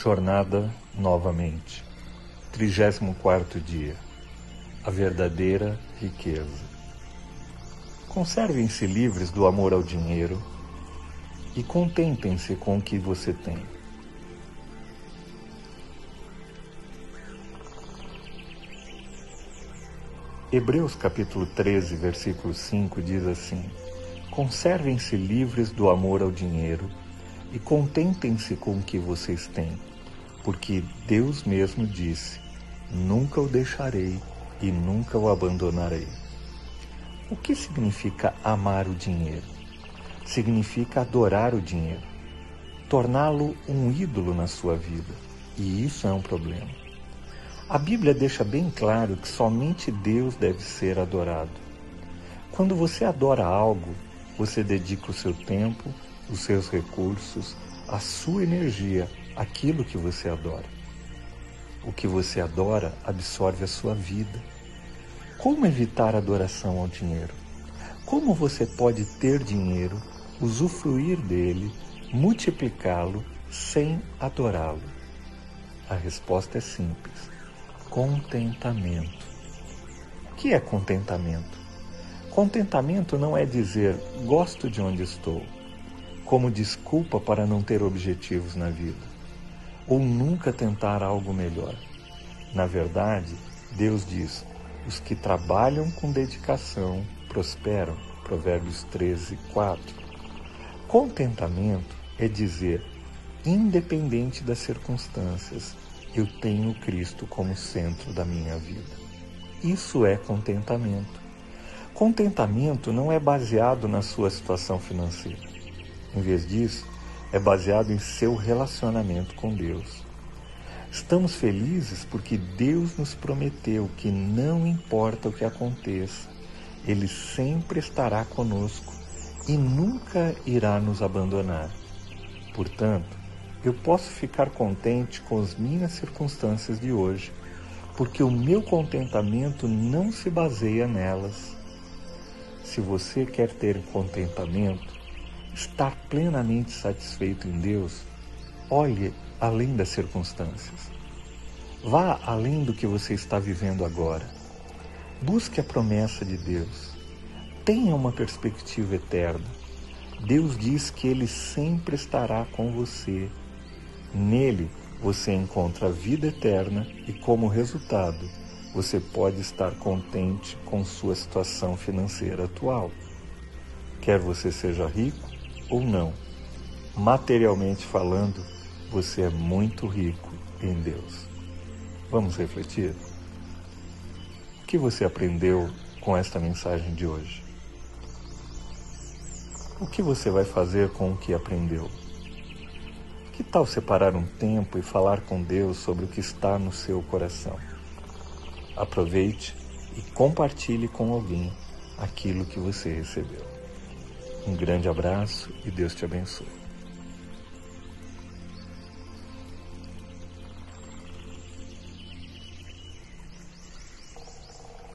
Jornada novamente. 34 dia. A verdadeira riqueza. Conservem-se livres do amor ao dinheiro e contentem-se com o que você tem. Hebreus capítulo 13, versículo 5 diz assim: Conservem-se livres do amor ao dinheiro e contentem-se com o que vocês têm, porque Deus mesmo disse: Nunca o deixarei e nunca o abandonarei. O que significa amar o dinheiro? Significa adorar o dinheiro, torná-lo um ídolo na sua vida, e isso é um problema. A Bíblia deixa bem claro que somente Deus deve ser adorado. Quando você adora algo, você dedica o seu tempo, os seus recursos, a sua energia, aquilo que você adora. O que você adora absorve a sua vida. Como evitar adoração ao dinheiro? Como você pode ter dinheiro, usufruir dele, multiplicá-lo sem adorá-lo? A resposta é simples: contentamento. O que é contentamento? Contentamento não é dizer gosto de onde estou como desculpa para não ter objetivos na vida, ou nunca tentar algo melhor. Na verdade, Deus diz: os que trabalham com dedicação prosperam. Provérbios 13, 4. Contentamento é dizer, independente das circunstâncias, eu tenho Cristo como centro da minha vida. Isso é contentamento. Contentamento não é baseado na sua situação financeira. Em vez disso, é baseado em seu relacionamento com Deus. Estamos felizes porque Deus nos prometeu que não importa o que aconteça, Ele sempre estará conosco e nunca irá nos abandonar. Portanto, eu posso ficar contente com as minhas circunstâncias de hoje, porque o meu contentamento não se baseia nelas. Se você quer ter contentamento, estar plenamente satisfeito em Deus, olhe além das circunstâncias. Vá além do que você está vivendo agora. Busque a promessa de Deus. Tenha uma perspectiva eterna. Deus diz que Ele sempre estará com você. Nele você encontra a vida eterna e, como resultado, você pode estar contente com sua situação financeira atual. Quer você seja rico, ou não, materialmente falando, você é muito rico em Deus. Vamos refletir? O que você aprendeu com esta mensagem de hoje? O que você vai fazer com o que aprendeu? Que tal separar um tempo e falar com Deus sobre o que está no seu coração? Aproveite e compartilhe com alguém aquilo que você recebeu. Um grande abraço e Deus te abençoe.